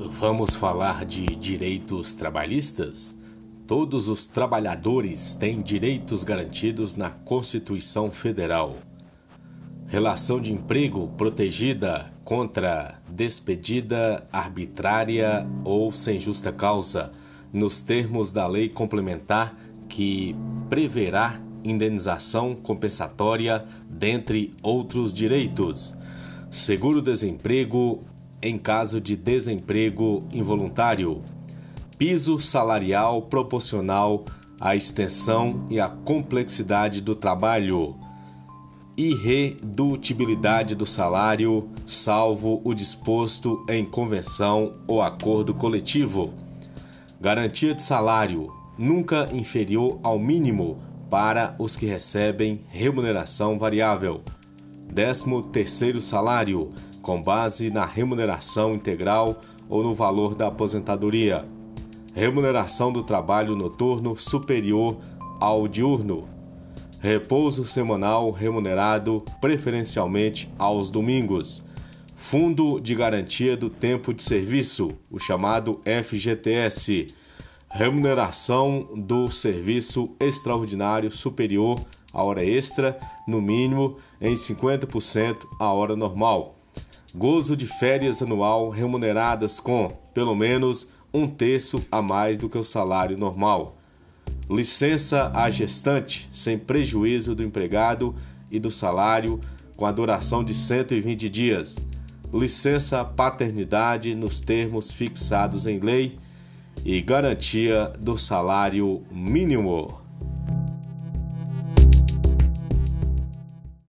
Vamos falar de direitos trabalhistas? Todos os trabalhadores têm direitos garantidos na Constituição Federal. Relação de emprego protegida contra despedida arbitrária ou sem justa causa, nos termos da lei complementar que preverá indenização compensatória, dentre outros direitos. Seguro-desemprego em caso de desemprego involuntário. Piso salarial proporcional à extensão e à complexidade do trabalho. Irredutibilidade do salário, salvo o disposto em convenção ou acordo coletivo. Garantia de salário, nunca inferior ao mínimo para os que recebem remuneração variável. 13 terceiro salário, com base na remuneração integral ou no valor da aposentadoria. Remuneração do trabalho noturno superior ao diurno. Repouso semanal remunerado preferencialmente aos domingos. Fundo de Garantia do Tempo de Serviço, o chamado FGTS. Remuneração do serviço extraordinário superior à hora extra, no mínimo em 50% à hora normal gozo de férias anual remuneradas com, pelo menos, um terço a mais do que o salário normal. Licença à gestante, sem prejuízo do empregado e do salário, com a duração de 120 dias. Licença paternidade nos termos fixados em lei e garantia do salário mínimo.